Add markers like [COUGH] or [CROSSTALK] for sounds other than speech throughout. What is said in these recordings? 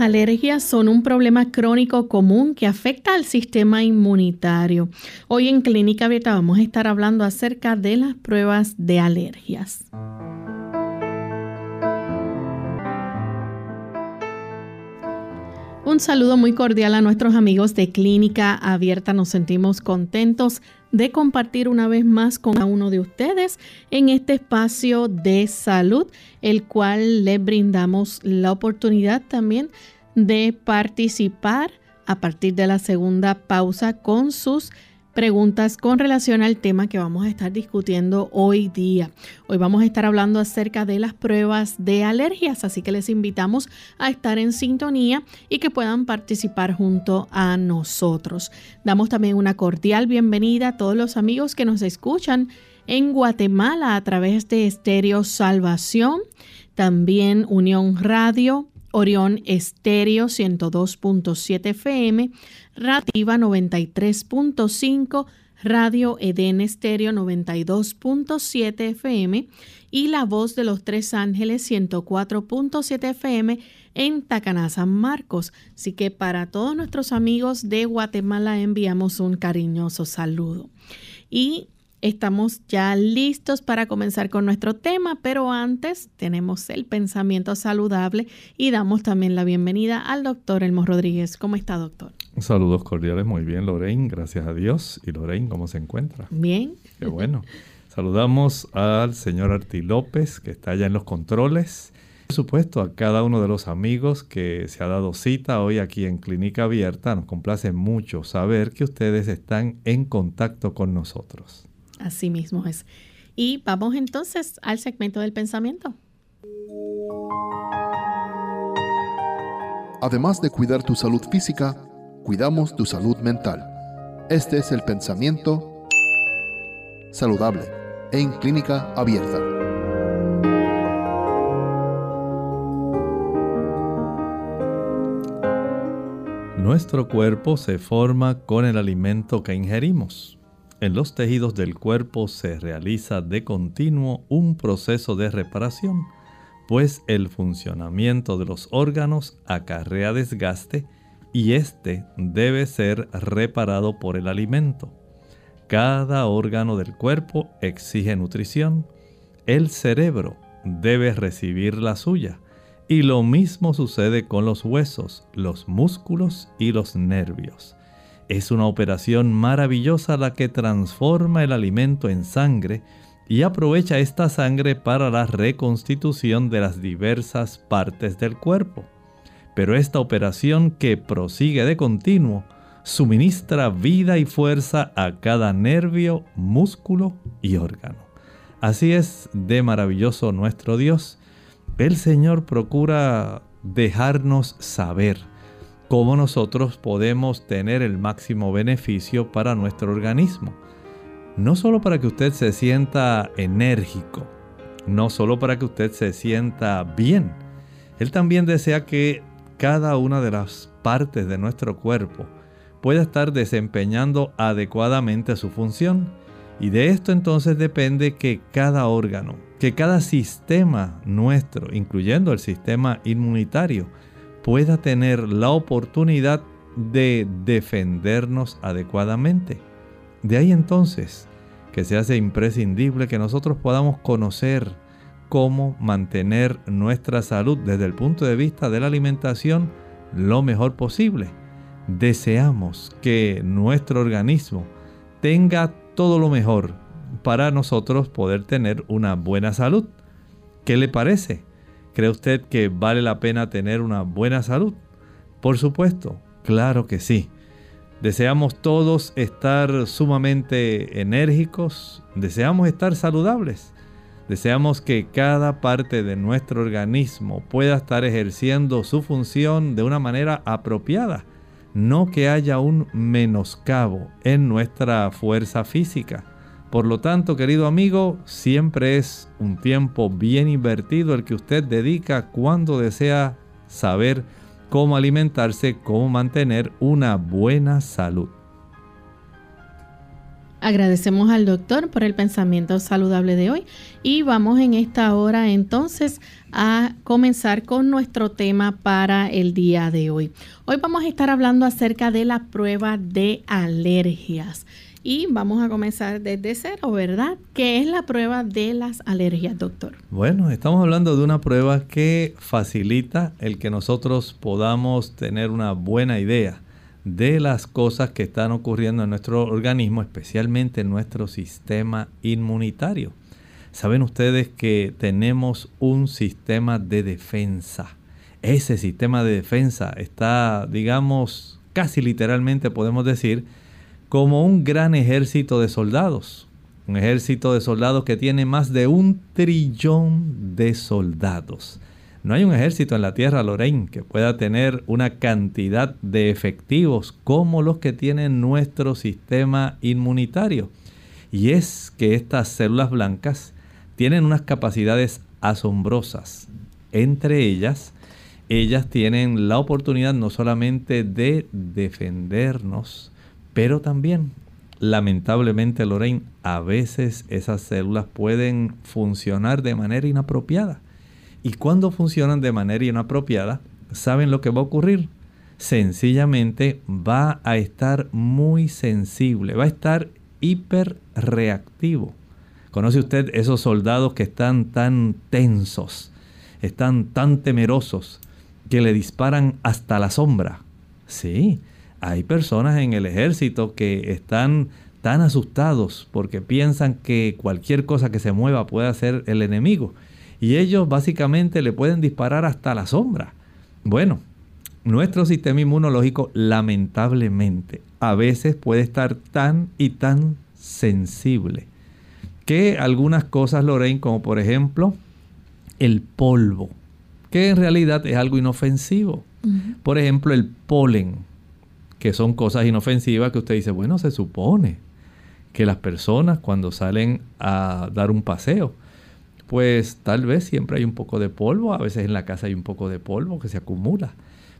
Alergias son un problema crónico común que afecta al sistema inmunitario. Hoy en Clínica Abierta vamos a estar hablando acerca de las pruebas de alergias. Un saludo muy cordial a nuestros amigos de Clínica Abierta. Nos sentimos contentos de compartir una vez más con cada uno de ustedes en este espacio de salud, el cual les brindamos la oportunidad también de participar a partir de la segunda pausa con sus preguntas con relación al tema que vamos a estar discutiendo hoy día. Hoy vamos a estar hablando acerca de las pruebas de alergias, así que les invitamos a estar en sintonía y que puedan participar junto a nosotros. Damos también una cordial bienvenida a todos los amigos que nos escuchan en Guatemala a través de Estéreo Salvación, también Unión Radio, Orión Estéreo 102.7 FM, Rativa 93.5, Radio Eden Estéreo 92.7 FM y La Voz de los Tres Ángeles 104.7 FM en Tacaná, San Marcos. Así que para todos nuestros amigos de Guatemala enviamos un cariñoso saludo. Y Estamos ya listos para comenzar con nuestro tema, pero antes tenemos el pensamiento saludable y damos también la bienvenida al doctor Elmo Rodríguez. ¿Cómo está, doctor? Saludos cordiales, muy bien, Lorraine, gracias a Dios. ¿Y Lorraine cómo se encuentra? Bien. Qué bueno. Saludamos al señor Arti López, que está allá en los controles. Por supuesto, a cada uno de los amigos que se ha dado cita hoy aquí en Clínica Abierta. Nos complace mucho saber que ustedes están en contacto con nosotros. Así mismo es. Y vamos entonces al segmento del pensamiento. Además de cuidar tu salud física, cuidamos tu salud mental. Este es el pensamiento saludable en clínica abierta. Nuestro cuerpo se forma con el alimento que ingerimos. En los tejidos del cuerpo se realiza de continuo un proceso de reparación, pues el funcionamiento de los órganos acarrea desgaste y éste debe ser reparado por el alimento. Cada órgano del cuerpo exige nutrición. El cerebro debe recibir la suya. Y lo mismo sucede con los huesos, los músculos y los nervios. Es una operación maravillosa la que transforma el alimento en sangre y aprovecha esta sangre para la reconstitución de las diversas partes del cuerpo. Pero esta operación que prosigue de continuo suministra vida y fuerza a cada nervio, músculo y órgano. Así es de maravilloso nuestro Dios. El Señor procura dejarnos saber cómo nosotros podemos tener el máximo beneficio para nuestro organismo. No solo para que usted se sienta enérgico, no solo para que usted se sienta bien, Él también desea que cada una de las partes de nuestro cuerpo pueda estar desempeñando adecuadamente su función. Y de esto entonces depende que cada órgano, que cada sistema nuestro, incluyendo el sistema inmunitario, pueda tener la oportunidad de defendernos adecuadamente. De ahí entonces que se hace imprescindible que nosotros podamos conocer cómo mantener nuestra salud desde el punto de vista de la alimentación lo mejor posible. Deseamos que nuestro organismo tenga todo lo mejor para nosotros poder tener una buena salud. ¿Qué le parece? ¿Cree usted que vale la pena tener una buena salud? Por supuesto, claro que sí. Deseamos todos estar sumamente enérgicos, deseamos estar saludables, deseamos que cada parte de nuestro organismo pueda estar ejerciendo su función de una manera apropiada, no que haya un menoscabo en nuestra fuerza física. Por lo tanto, querido amigo, siempre es un tiempo bien invertido el que usted dedica cuando desea saber cómo alimentarse, cómo mantener una buena salud. Agradecemos al doctor por el pensamiento saludable de hoy y vamos en esta hora entonces a comenzar con nuestro tema para el día de hoy. Hoy vamos a estar hablando acerca de la prueba de alergias. Y vamos a comenzar desde cero, ¿verdad? ¿Qué es la prueba de las alergias, doctor? Bueno, estamos hablando de una prueba que facilita el que nosotros podamos tener una buena idea de las cosas que están ocurriendo en nuestro organismo, especialmente en nuestro sistema inmunitario. Saben ustedes que tenemos un sistema de defensa. Ese sistema de defensa está, digamos, casi literalmente podemos decir, como un gran ejército de soldados. Un ejército de soldados que tiene más de un trillón de soldados. No hay un ejército en la Tierra, Lorraine, que pueda tener una cantidad de efectivos como los que tiene nuestro sistema inmunitario. Y es que estas células blancas tienen unas capacidades asombrosas. Entre ellas, ellas tienen la oportunidad no solamente de defendernos, pero también, lamentablemente, Lorraine, a veces esas células pueden funcionar de manera inapropiada. Y cuando funcionan de manera inapropiada, ¿saben lo que va a ocurrir? Sencillamente va a estar muy sensible, va a estar hiperreactivo. ¿Conoce usted esos soldados que están tan tensos, están tan temerosos, que le disparan hasta la sombra? Sí, hay personas en el ejército que están tan asustados porque piensan que cualquier cosa que se mueva puede ser el enemigo. Y ellos básicamente le pueden disparar hasta la sombra. Bueno, nuestro sistema inmunológico lamentablemente a veces puede estar tan y tan sensible que algunas cosas, Lorraine, como por ejemplo el polvo, que en realidad es algo inofensivo. Por ejemplo, el polen que son cosas inofensivas que usted dice, bueno, se supone que las personas cuando salen a dar un paseo, pues tal vez siempre hay un poco de polvo, a veces en la casa hay un poco de polvo que se acumula,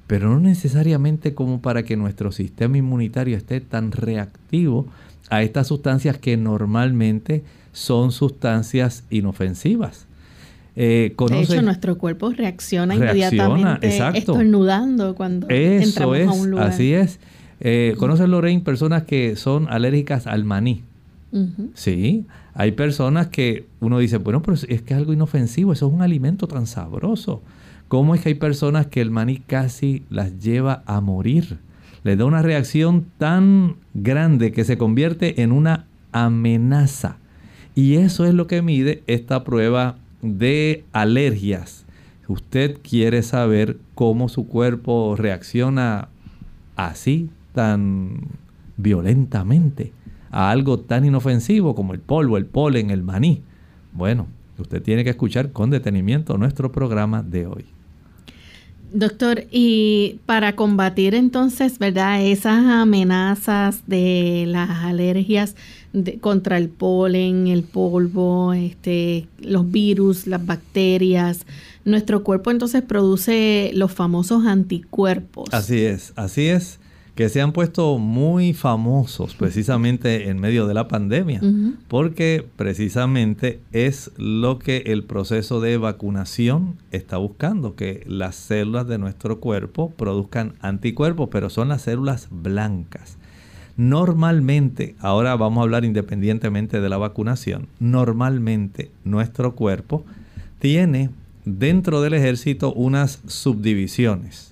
pero no necesariamente como para que nuestro sistema inmunitario esté tan reactivo a estas sustancias que normalmente son sustancias inofensivas. Eh, de hecho, nuestro cuerpo reacciona, inmediatamente estornudando cuando entramos a un lugar. Así es. Eh, ¿Conoces, Lorraine, personas que son alérgicas al maní? Sí, hay personas que uno dice, bueno, pero es que es algo inofensivo, eso es un alimento tan sabroso. ¿Cómo es que hay personas que el maní casi las lleva a morir? Les da una reacción tan grande que se convierte en una amenaza. Y eso es lo que mide esta prueba de alergias. Usted quiere saber cómo su cuerpo reacciona así, tan violentamente, a algo tan inofensivo como el polvo, el polen, el maní. Bueno, usted tiene que escuchar con detenimiento nuestro programa de hoy. Doctor, y para combatir entonces, ¿verdad? Esas amenazas de las alergias contra el polen, el polvo, este, los virus, las bacterias, nuestro cuerpo entonces produce los famosos anticuerpos. Así es, así es que se han puesto muy famosos precisamente en medio de la pandemia, porque precisamente es lo que el proceso de vacunación está buscando, que las células de nuestro cuerpo produzcan anticuerpos, pero son las células blancas. Normalmente, ahora vamos a hablar independientemente de la vacunación, normalmente nuestro cuerpo tiene dentro del ejército unas subdivisiones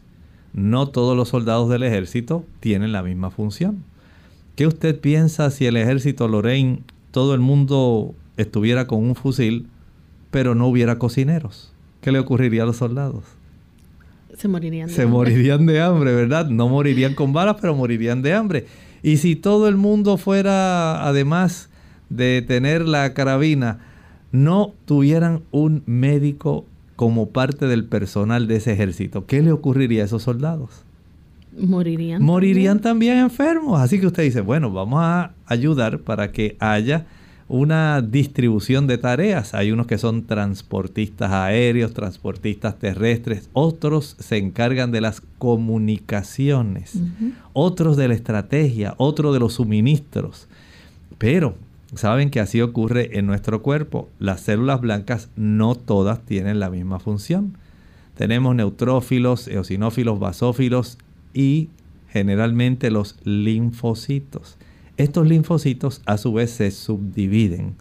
no todos los soldados del ejército tienen la misma función. ¿Qué usted piensa si el ejército Lorraine, todo el mundo estuviera con un fusil? pero no hubiera cocineros. ¿Qué le ocurriría a los soldados? Se morirían de Se morirían de hambre, ¿verdad? No morirían con balas, pero morirían de hambre. Y si todo el mundo fuera, además de tener la carabina, no tuvieran un médico como parte del personal de ese ejército, ¿qué le ocurriría a esos soldados? Morirían. Morirían también enfermos. Así que usted dice, bueno, vamos a ayudar para que haya una distribución de tareas. Hay unos que son transportistas aéreos, transportistas terrestres, otros se encargan de las comunicaciones, otros de la estrategia, otros de los suministros. Pero saben que así ocurre en nuestro cuerpo. Las células blancas no todas tienen la misma función. Tenemos neutrófilos, eosinófilos, basófilos y generalmente los linfocitos. Estos linfocitos a su vez se subdividen.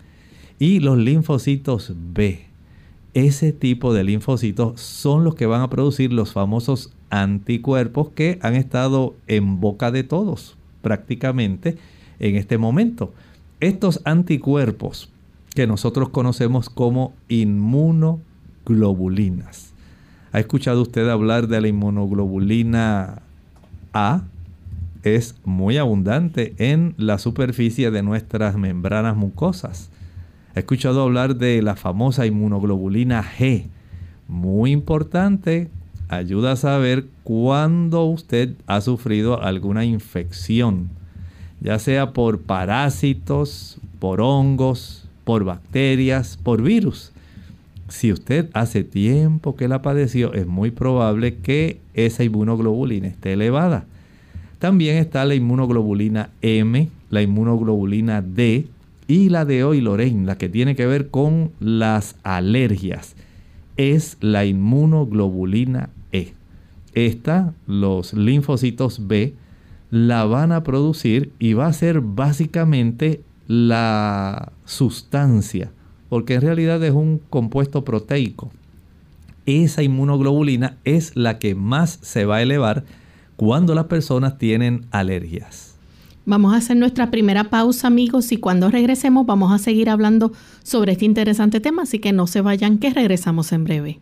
Y los linfocitos B, ese tipo de linfocitos son los que van a producir los famosos anticuerpos que han estado en boca de todos prácticamente en este momento. Estos anticuerpos que nosotros conocemos como inmunoglobulinas. ¿Ha escuchado usted hablar de la inmunoglobulina A? es muy abundante en la superficie de nuestras membranas mucosas. He escuchado hablar de la famosa inmunoglobulina G, muy importante, ayuda a saber cuándo usted ha sufrido alguna infección, ya sea por parásitos, por hongos, por bacterias, por virus. Si usted hace tiempo que la padeció, es muy probable que esa inmunoglobulina esté elevada. También está la inmunoglobulina M, la inmunoglobulina D y la de hoy Lorraine, la que tiene que ver con las alergias. Es la inmunoglobulina E. Esta, los linfocitos B, la van a producir y va a ser básicamente la sustancia, porque en realidad es un compuesto proteico. Esa inmunoglobulina es la que más se va a elevar cuando las personas tienen alergias. Vamos a hacer nuestra primera pausa, amigos, y cuando regresemos vamos a seguir hablando sobre este interesante tema, así que no se vayan, que regresamos en breve.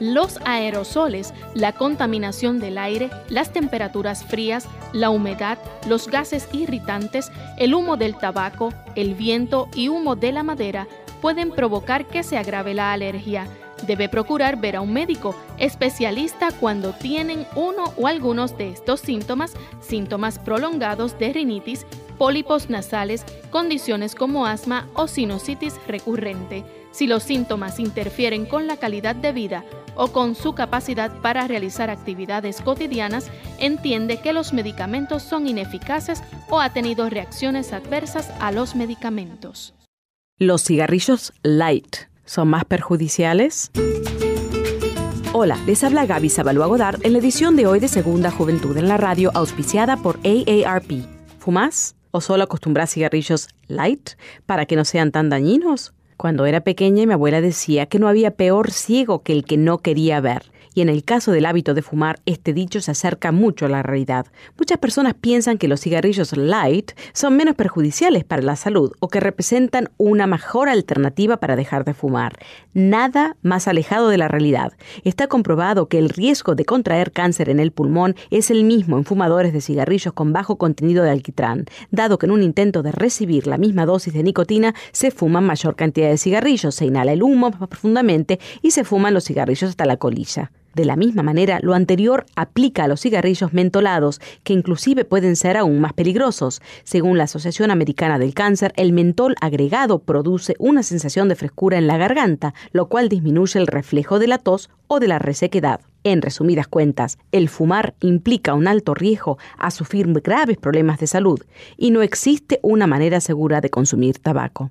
Los aerosoles, la contaminación del aire, las temperaturas frías, la humedad, los gases irritantes, el humo del tabaco, el viento y humo de la madera pueden provocar que se agrave la alergia. Debe procurar ver a un médico especialista cuando tienen uno o algunos de estos síntomas, síntomas prolongados de rinitis, pólipos nasales, condiciones como asma o sinusitis recurrente. Si los síntomas interfieren con la calidad de vida o con su capacidad para realizar actividades cotidianas, entiende que los medicamentos son ineficaces o ha tenido reacciones adversas a los medicamentos. ¿Los cigarrillos light son más perjudiciales? Hola, les habla Gaby Sabalua Godard en la edición de hoy de Segunda Juventud en la radio auspiciada por AARP. ¿Fumás? ¿O solo acostumbras cigarrillos light para que no sean tan dañinos? Cuando era pequeña mi abuela decía que no había peor ciego que el que no quería ver y en el caso del hábito de fumar, este dicho se acerca mucho a la realidad. Muchas personas piensan que los cigarrillos light son menos perjudiciales para la salud o que representan una mejor alternativa para dejar de fumar. Nada más alejado de la realidad. Está comprobado que el riesgo de contraer cáncer en el pulmón es el mismo en fumadores de cigarrillos con bajo contenido de alquitrán, dado que en un intento de recibir la misma dosis de nicotina se fuman mayor cantidad de cigarrillos, se inhala el humo más profundamente y se fuman los cigarrillos hasta la colilla. De la misma manera, lo anterior aplica a los cigarrillos mentolados, que inclusive pueden ser aún más peligrosos. Según la Asociación Americana del Cáncer, el mentol agregado produce una sensación de frescura en la garganta, lo cual disminuye el reflejo de la tos o de la resequedad. En resumidas cuentas, el fumar implica un alto riesgo a sufrir graves problemas de salud y no existe una manera segura de consumir tabaco.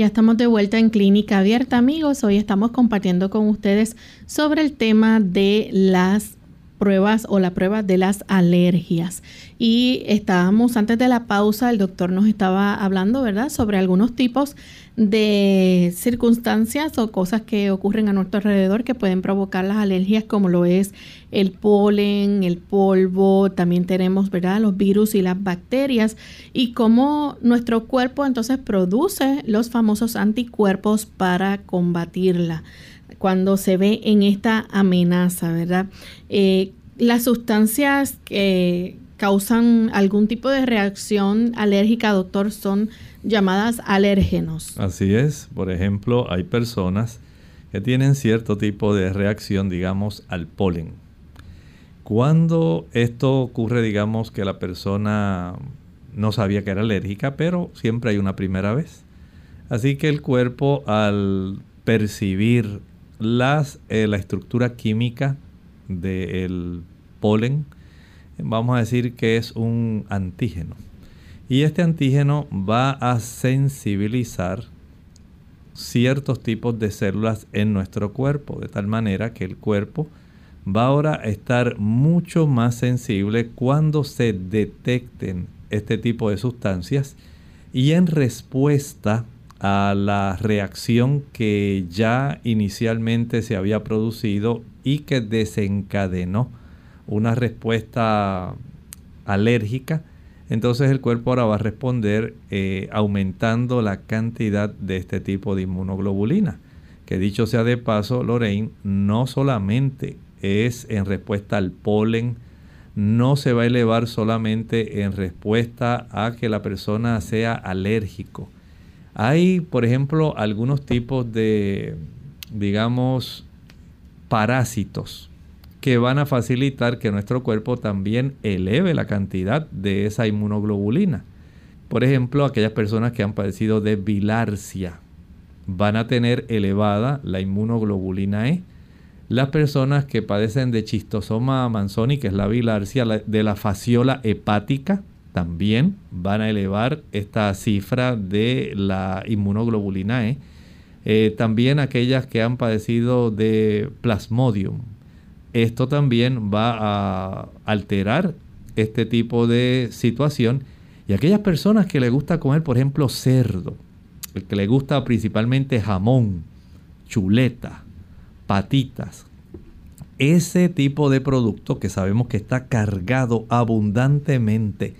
Ya estamos de vuelta en Clínica Abierta, amigos. Hoy estamos compartiendo con ustedes sobre el tema de las pruebas o la prueba de las alergias. Y estábamos antes de la pausa, el doctor nos estaba hablando, ¿verdad?, sobre algunos tipos de circunstancias o cosas que ocurren a nuestro alrededor que pueden provocar las alergias, como lo es el polen, el polvo, también tenemos, ¿verdad?, los virus y las bacterias, y cómo nuestro cuerpo entonces produce los famosos anticuerpos para combatirla cuando se ve en esta amenaza, ¿verdad? Eh, las sustancias que causan algún tipo de reacción alérgica, doctor, son llamadas alérgenos. Así es. Por ejemplo, hay personas que tienen cierto tipo de reacción, digamos, al polen. Cuando esto ocurre, digamos, que la persona no sabía que era alérgica, pero siempre hay una primera vez. Así que el cuerpo al percibir las, eh, la estructura química del polen, vamos a decir que es un antígeno. Y este antígeno va a sensibilizar ciertos tipos de células en nuestro cuerpo, de tal manera que el cuerpo va ahora a estar mucho más sensible cuando se detecten este tipo de sustancias y en respuesta a la reacción que ya inicialmente se había producido y que desencadenó una respuesta alérgica, entonces el cuerpo ahora va a responder eh, aumentando la cantidad de este tipo de inmunoglobulina. Que dicho sea de paso, Lorraine, no solamente es en respuesta al polen, no se va a elevar solamente en respuesta a que la persona sea alérgico. Hay, por ejemplo, algunos tipos de, digamos, parásitos que van a facilitar que nuestro cuerpo también eleve la cantidad de esa inmunoglobulina. Por ejemplo, aquellas personas que han padecido de bilarcia van a tener elevada la inmunoglobulina E. Las personas que padecen de chistosoma manzoni, que es la bilarcia, de la fasciola hepática, también van a elevar esta cifra de la inmunoglobulina E. Eh, también aquellas que han padecido de plasmodium, esto también va a alterar este tipo de situación. Y aquellas personas que les gusta comer, por ejemplo, cerdo, el que le gusta principalmente jamón, chuleta, patitas, ese tipo de producto que sabemos que está cargado abundantemente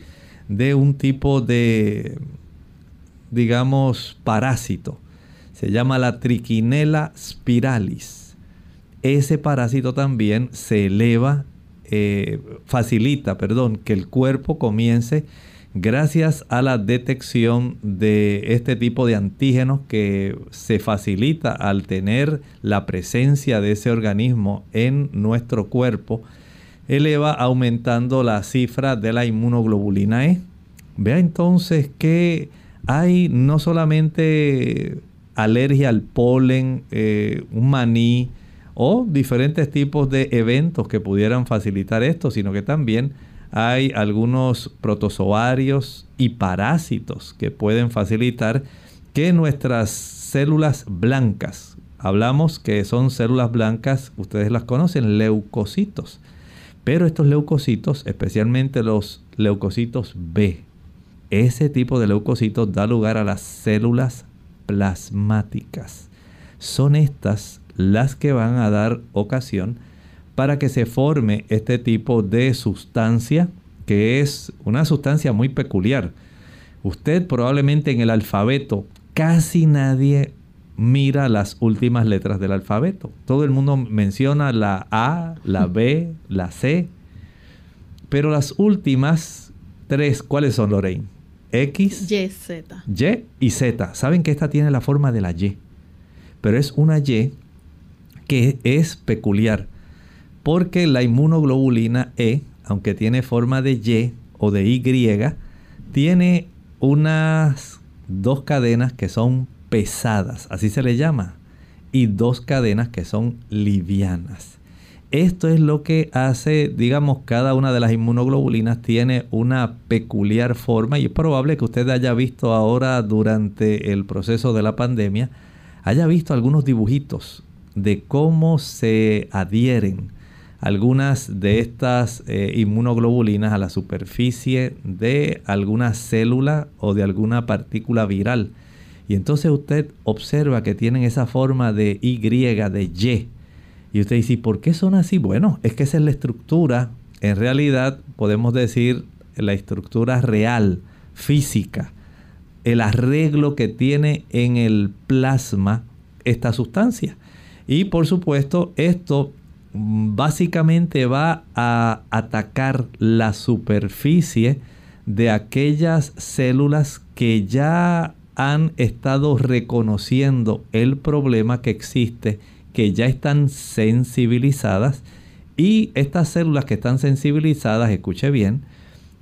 de un tipo de, digamos, parásito. Se llama la triquinela spiralis ese parásito también se eleva, eh, facilita, perdón, que el cuerpo comience gracias a la detección de este tipo de antígenos que se facilita al tener la presencia de ese organismo en nuestro cuerpo, eleva aumentando la cifra de la inmunoglobulina E. Vea entonces que hay no solamente alergia al polen, eh, un maní, o diferentes tipos de eventos que pudieran facilitar esto, sino que también hay algunos protozoarios y parásitos que pueden facilitar que nuestras células blancas, hablamos que son células blancas, ustedes las conocen, leucocitos, pero estos leucocitos, especialmente los leucocitos B, ese tipo de leucocitos da lugar a las células plasmáticas. Son estas las que van a dar ocasión para que se forme este tipo de sustancia, que es una sustancia muy peculiar. Usted probablemente en el alfabeto casi nadie mira las últimas letras del alfabeto. Todo el mundo menciona la A, la B, la C, pero las últimas tres, ¿cuáles son, Lorraine? X, Y, Z. Y y Z. Saben que esta tiene la forma de la Y, pero es una Y que es peculiar, porque la inmunoglobulina E, aunque tiene forma de Y o de Y, tiene unas dos cadenas que son pesadas, así se le llama, y dos cadenas que son livianas. Esto es lo que hace, digamos, cada una de las inmunoglobulinas tiene una peculiar forma y es probable que usted haya visto ahora durante el proceso de la pandemia, haya visto algunos dibujitos de cómo se adhieren algunas de estas eh, inmunoglobulinas a la superficie de alguna célula o de alguna partícula viral. Y entonces usted observa que tienen esa forma de Y, de Y. Y usted dice, ¿por qué son así? Bueno, es que esa es la estructura, en realidad podemos decir la estructura real, física, el arreglo que tiene en el plasma esta sustancia. Y por supuesto, esto básicamente va a atacar la superficie de aquellas células que ya han estado reconociendo el problema que existe, que ya están sensibilizadas y estas células que están sensibilizadas, escuche bien,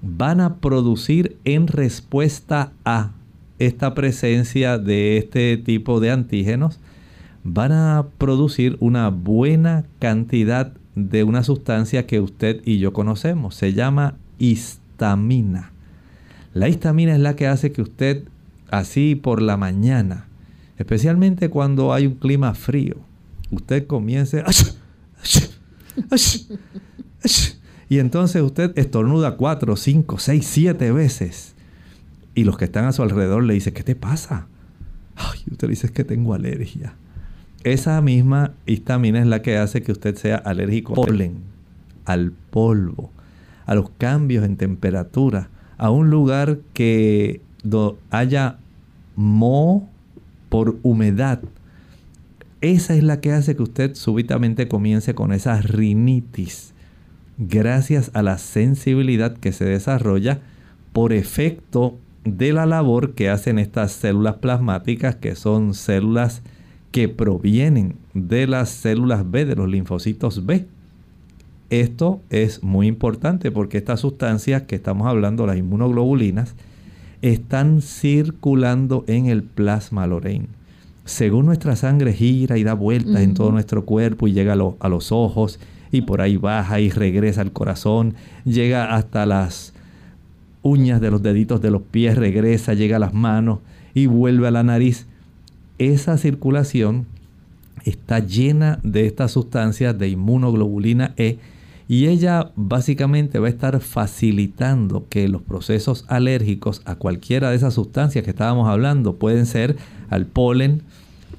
van a producir en respuesta a esta presencia de este tipo de antígenos, van a producir una buena cantidad de una sustancia que usted y yo conocemos. Se llama histamina. La histamina es la que hace que usted así por la mañana, especialmente cuando hay un clima frío, usted comience y entonces usted estornuda cuatro, cinco, seis, siete veces y los que están a su alrededor le dicen, ¿qué te pasa? Ay, usted dice que tengo alergia. Esa misma histamina es la que hace que usted sea alérgico al polen, al polvo, a los cambios en temperatura, a un lugar que haya moho por humedad. Esa es la que hace que usted súbitamente comience con esa rinitis. Gracias a la sensibilidad que se desarrolla por efecto de la labor que hacen estas células plasmáticas, que son células que provienen de las células B, de los linfocitos B. Esto es muy importante porque estas sustancias que estamos hablando, las inmunoglobulinas, están circulando en el plasma, Lorraine. Según nuestra sangre gira y da vueltas en todo nuestro cuerpo y llega a, los ojos y por ahí baja y regresa al corazón, llega hasta las uñas de los deditos de los pies, regresa, llega a las manos y vuelve a la nariz. Esa circulación está llena de estas sustancias de inmunoglobulina E y ella básicamente va a estar facilitando que los procesos alérgicos a cualquiera de esas sustancias que estábamos hablando pueden ser al polen,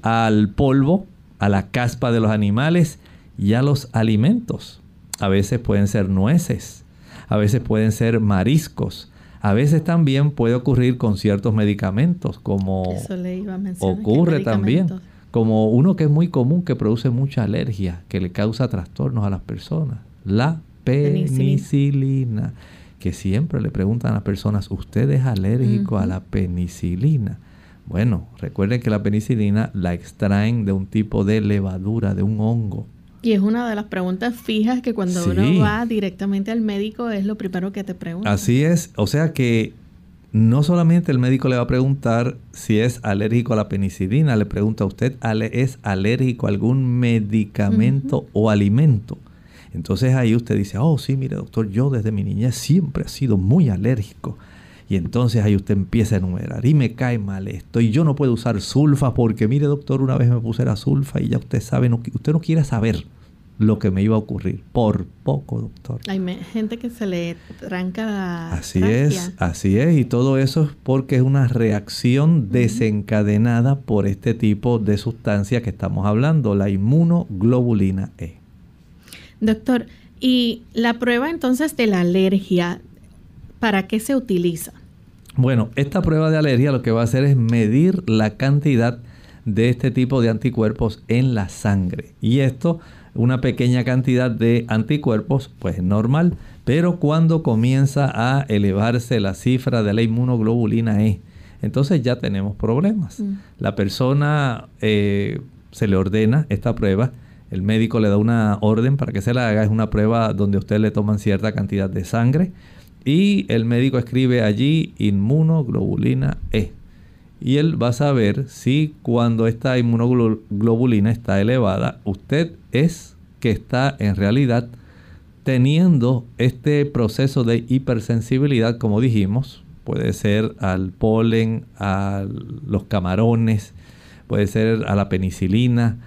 al polvo, a la caspa de los animales y a los alimentos. A veces pueden ser nueces, a veces pueden ser mariscos, a veces también puede ocurrir con ciertos medicamentos, como ocurre también, como uno que es muy común que produce mucha alergia, que le causa trastornos a las personas la penicilina. Que siempre le preguntan a las personas, ¿usted es alérgico a la penicilina? Bueno, recuerden que la penicilina la extraen de un tipo de levadura, de un hongo. Y es una de las preguntas fijas que cuando uno va directamente al médico es lo primero que te pregunta. Así es, o sea que no solamente el médico le va a preguntar si es alérgico a la penicilina, le pregunta a usted, ¿es alérgico a algún medicamento o alimento? Entonces ahí usted dice, oh sí, mire doctor, yo desde mi niñez siempre he sido muy alérgico. Y entonces ahí usted empieza a enumerar y me cae mal esto y yo no puedo usar sulfa porque mire doctor, una vez me puse la sulfa y ya usted sabe, no, usted no quiere saber. lo que me iba a ocurrir. Por poco, doctor. Hay gente que se le tranca la Así es, así es. Y todo eso es porque es una reacción desencadenada por este tipo de sustancia que estamos hablando, la inmunoglobulina E. Doctor, ¿y la prueba entonces de la alergia, para qué se utiliza? Bueno, esta prueba de alergia lo que va a hacer es medir la cantidad de este tipo de anticuerpos en la sangre. Y esto una pequeña cantidad de anticuerpos, pues normal, pero cuando comienza a elevarse la cifra de la inmunoglobulina E, entonces ya tenemos problemas. Mm. La persona eh, se le ordena esta prueba, el médico le da una orden para que se la haga, es una prueba donde usted le toman cierta cantidad de sangre. Y el médico escribe allí inmunoglobulina E. Y él va a saber si cuando esta inmunoglobulina está elevada, usted es que está en realidad teniendo este proceso de hipersensibilidad, como dijimos, puede ser al polen, a los camarones, puede ser a la penicilina,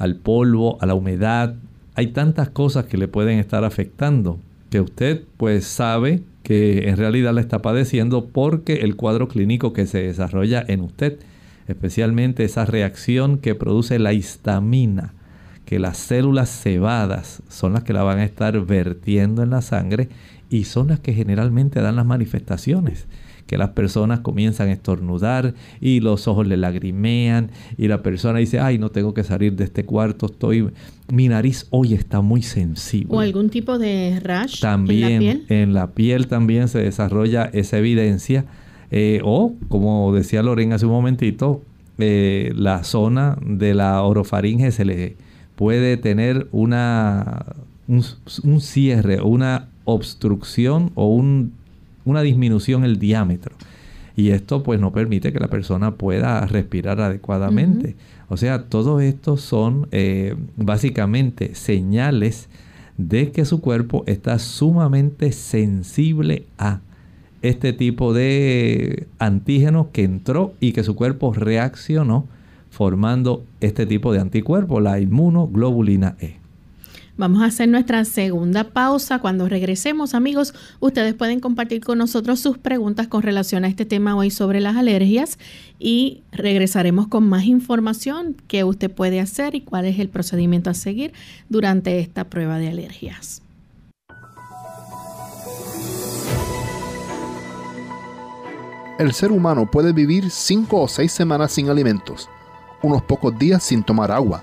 al polvo, a la humedad. Hay tantas cosas que le pueden estar afectando que usted pues sabe que en realidad la está padeciendo porque el cuadro clínico que se desarrolla en usted, especialmente esa reacción que produce la histamina, que las células cebadas son las que la van a estar vertiendo en la sangre y son las que generalmente dan las manifestaciones que las personas comienzan a estornudar y los ojos le lagrimean y la persona dice, ay, no tengo que salir de este cuarto, estoy, mi nariz hoy está muy sensible. O algún tipo de rash también, en la piel. En la piel también se desarrolla esa evidencia. Eh, o, como decía Lorena hace un momentito, eh, la zona de la orofaringe se le puede tener una, un, cierre, una obstrucción o una disminución el diámetro. Y esto pues no permite que la persona pueda respirar adecuadamente. O sea, todo esto son eh, básicamente señales de que su cuerpo está sumamente sensible a este tipo de antígeno que entró y que su cuerpo reaccionó formando este tipo de anticuerpo, la inmunoglobulina E. Vamos a hacer nuestra segunda pausa. Cuando regresemos, amigos, ustedes pueden compartir con nosotros sus preguntas con relación a este tema hoy sobre las alergias y regresaremos con más información que usted puede hacer y cuál es el procedimiento a seguir durante esta prueba de alergias. El ser humano puede vivir cinco o seis semanas sin alimentos unos pocos días sin tomar agua,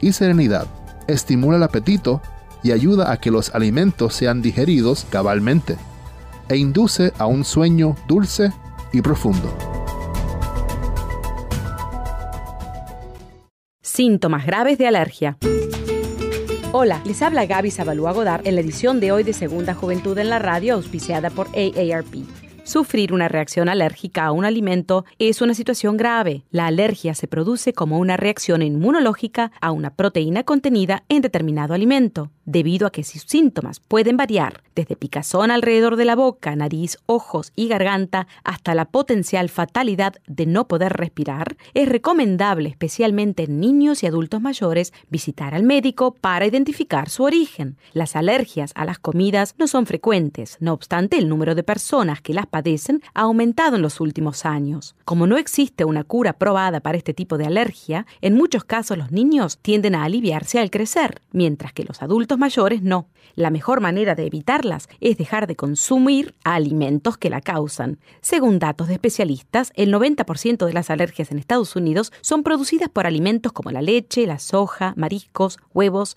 y serenidad, estimula el apetito y ayuda a que los alimentos sean digeridos cabalmente, e induce a un sueño dulce y profundo. Síntomas graves de alergia. Hola, les habla Gaby Zabalúa Godard en la edición de hoy de Segunda Juventud en la Radio, auspiciada por AARP. Sufrir una reacción alérgica a un alimento es una situación grave. La alergia se produce como una reacción inmunológica a una proteína contenida en determinado alimento debido a que sus síntomas pueden variar desde picazón alrededor de la boca, nariz, ojos y garganta hasta la potencial fatalidad de no poder respirar, es recomendable, especialmente en niños y adultos mayores, visitar al médico para identificar su origen. Las alergias a las comidas no son frecuentes, no obstante el número de personas que las padecen ha aumentado en los últimos años. Como no existe una cura probada para este tipo de alergia, en muchos casos los niños tienden a aliviarse al crecer, mientras que los adultos mayores no. La mejor manera de evitarlas es dejar de consumir alimentos que la causan. Según datos de especialistas, el 90% de las alergias en Estados Unidos son producidas por alimentos como la leche, la soja, mariscos, huevos,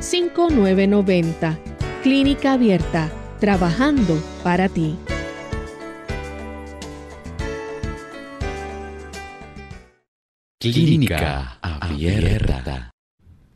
787-282-5990. Clínica Abierta, trabajando para ti. Clínica Abierta.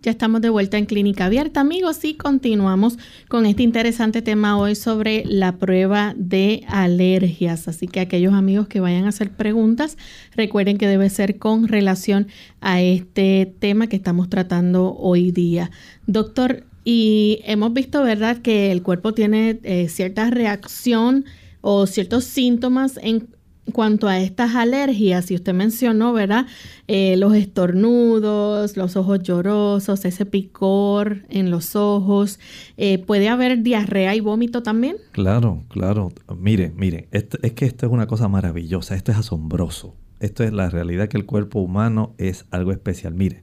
Ya estamos de vuelta en Clínica Abierta, amigos, y continuamos con este interesante tema hoy sobre la prueba de alergias. Así que aquellos amigos que vayan a hacer preguntas, recuerden que debe ser con relación a este tema que estamos tratando hoy día. Doctor, y hemos visto, ¿verdad?, que el cuerpo tiene eh, cierta reacción o ciertos síntomas en cuanto a estas alergias, y usted mencionó, ¿verdad? Eh, los estornudos, los ojos llorosos, ese picor en los ojos. Eh, ¿Puede haber diarrea y vómito también? Claro, claro. Mire, mire, es que esto es una cosa maravillosa, esto es asombroso. Esto es la realidad que el cuerpo humano es algo especial. Mire,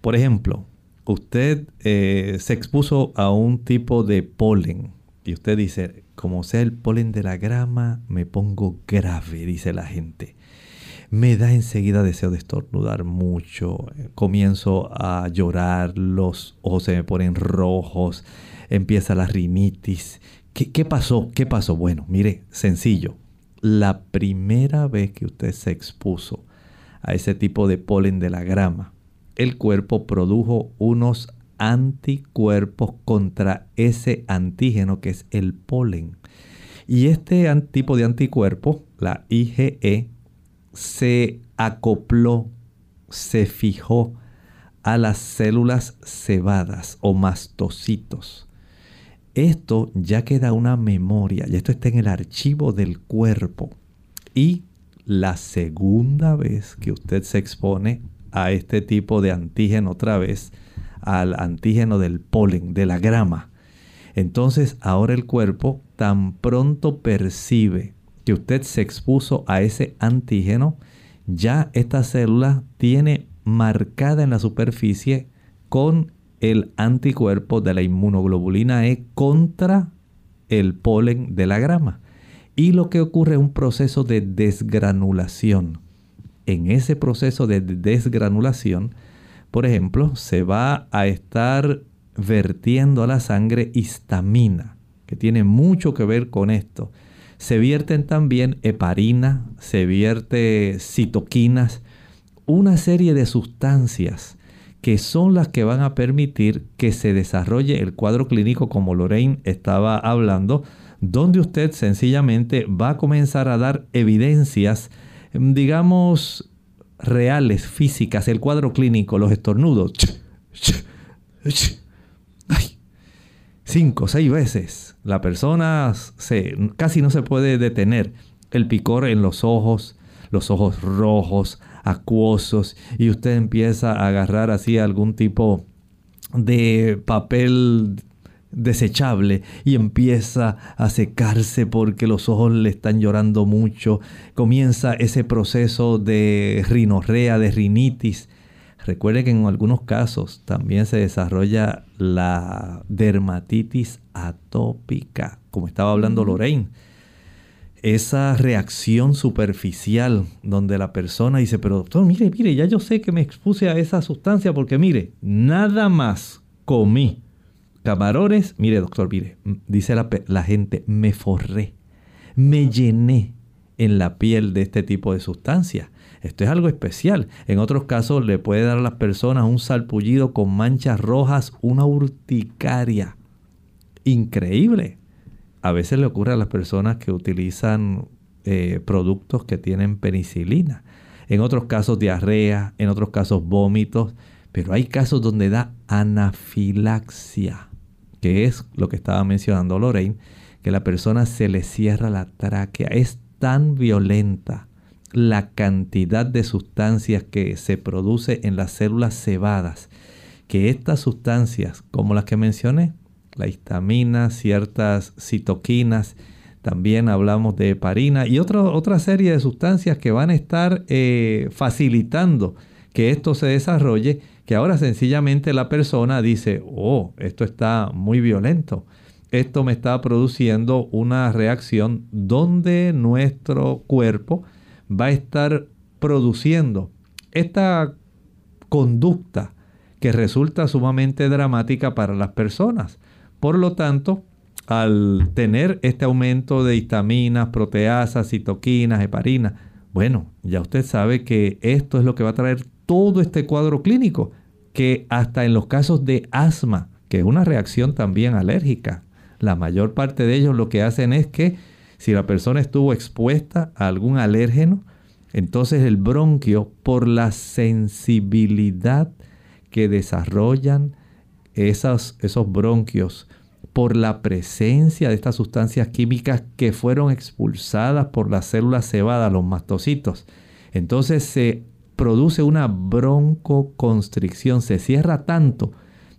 por ejemplo, usted eh, se expuso a un tipo de polen y usted dice, como sea el polen de la grama, me pongo grave, dice la gente. Me da enseguida deseo de estornudar mucho, comienzo a llorar, los ojos se me ponen rojos, empieza la rinitis. ¿Qué, qué pasó? ¿Qué pasó? Bueno, mire, sencillo. La primera vez que usted se expuso a ese tipo de polen de la grama, el cuerpo produjo unos anticuerpos contra ese antígeno que es el polen. Y este tipo de anticuerpo, la IgE, se acopló, se fijó a las células cebadas o mastocitos. Esto ya queda una memoria, y esto está en el archivo del cuerpo. Y la segunda vez que usted se expone a este tipo de antígeno otra vez, al antígeno del polen, de la grama. Entonces ahora el cuerpo tan pronto percibe que usted se expuso a ese antígeno, ya esta célula tiene marcada en la superficie con el anticuerpo de la inmunoglobulina E contra el polen de la grama. Y lo que ocurre es un proceso de desgranulación. En ese proceso de desgranulación, por ejemplo, se va a estar vertiendo a la sangre histamina, que tiene mucho que ver con esto. Se vierten también heparina, se vierte citoquinas, una serie de sustancias que son las que van a permitir que se desarrolle el cuadro clínico como Lorraine estaba hablando, donde usted sencillamente va a comenzar a dar evidencias, digamos, reales, físicas, el cuadro clínico, los estornudos. cinco, seis veces. La persona se, casi no se puede detener. El picor en los ojos, los ojos rojos, acuosos, y usted empieza a agarrar así algún tipo de papel desechable y empieza a secarse porque los ojos le están llorando mucho. Comienza ese proceso de rinorrea, de rinitis. Recuerde que en algunos casos también se desarrolla la dermatitis atópica, como estaba hablando Lorraine. Esa reacción superficial donde la persona dice, pero doctor, mire, mire, ya yo sé que me expuse a esa sustancia porque mire, nada más comí camarones, mire doctor, mire, dice la, la, gente, me forré, me llené en la piel de este tipo de sustancias. Esto es algo especial. En otros casos le puede dar a las personas un salpullido con manchas rojas, una urticaria. increíble. A veces le ocurre a las personas que utilizan eh, productos que tienen penicilina. En otros casos diarrea, en otros casos vómitos, pero hay casos donde da anafilaxia, que es lo que estaba mencionando Lorraine, que la persona se le cierra la tráquea. Es tan violenta la cantidad de sustancias que se produce en las células cebadas, que estas sustancias, como las que mencioné, la histamina, ciertas citoquinas, también hablamos de heparina y otra, otra serie de sustancias que van a estar eh, facilitando que esto se desarrolle, que ahora sencillamente la persona dice, oh, esto está muy violento, esto me está produciendo una reacción donde nuestro cuerpo va a estar produciendo esta conducta que resulta sumamente dramática para las personas. Por lo tanto, al tener este aumento de histaminas, proteasas, citoquinas, heparinas, bueno, ya usted sabe que esto es lo que va a traer todo este cuadro clínico, que hasta en los casos de asma, que es una reacción también alérgica, la mayor parte de ellos lo que hacen es que si la persona estuvo expuesta a algún alérgeno, entonces el bronquio, por la sensibilidad que desarrollan esos, esos bronquios, por la presencia de estas sustancias químicas que fueron expulsadas por las células cebadas, los mastocitos. Entonces se produce una broncoconstricción, se cierra tanto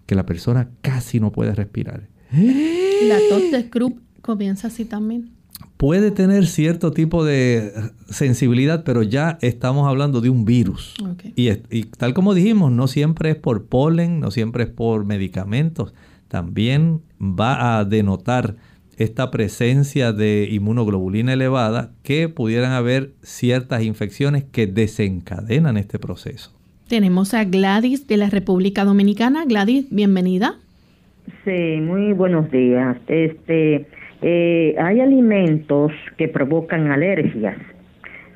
que la persona casi no puede respirar. La [GASPS] tos de Krupp comienza así también. Puede tener cierto tipo de sensibilidad, pero ya estamos hablando de un virus. Y, y tal como dijimos, no siempre es por polen, no siempre es por medicamentos también va a denotar esta presencia de inmunoglobulina elevada que pudieran haber ciertas infecciones que desencadenan este proceso. Tenemos a Gladys de la República Dominicana. Gladys, bienvenida. Sí, muy buenos días. Este, eh, hay alimentos que provocan alergias.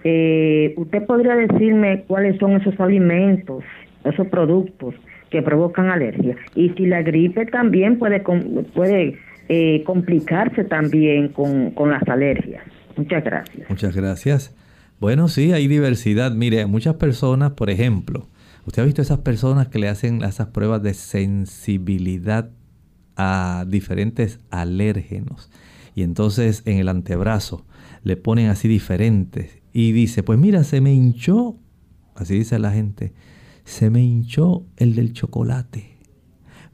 Eh, ¿Usted podría decirme cuáles son esos alimentos, esos productos que provocan alergia. Y si la gripe también puede, puede eh, complicarse también con, con las alergias. Muchas gracias. Muchas gracias. Bueno, sí, hay diversidad. Mire, muchas personas, por ejemplo, usted ha visto esas personas que le hacen esas pruebas de sensibilidad a diferentes alérgenos. Y entonces en el antebrazo le ponen así diferentes. Y dice, pues mira, se me hinchó. Así dice la gente se me hinchó el del chocolate.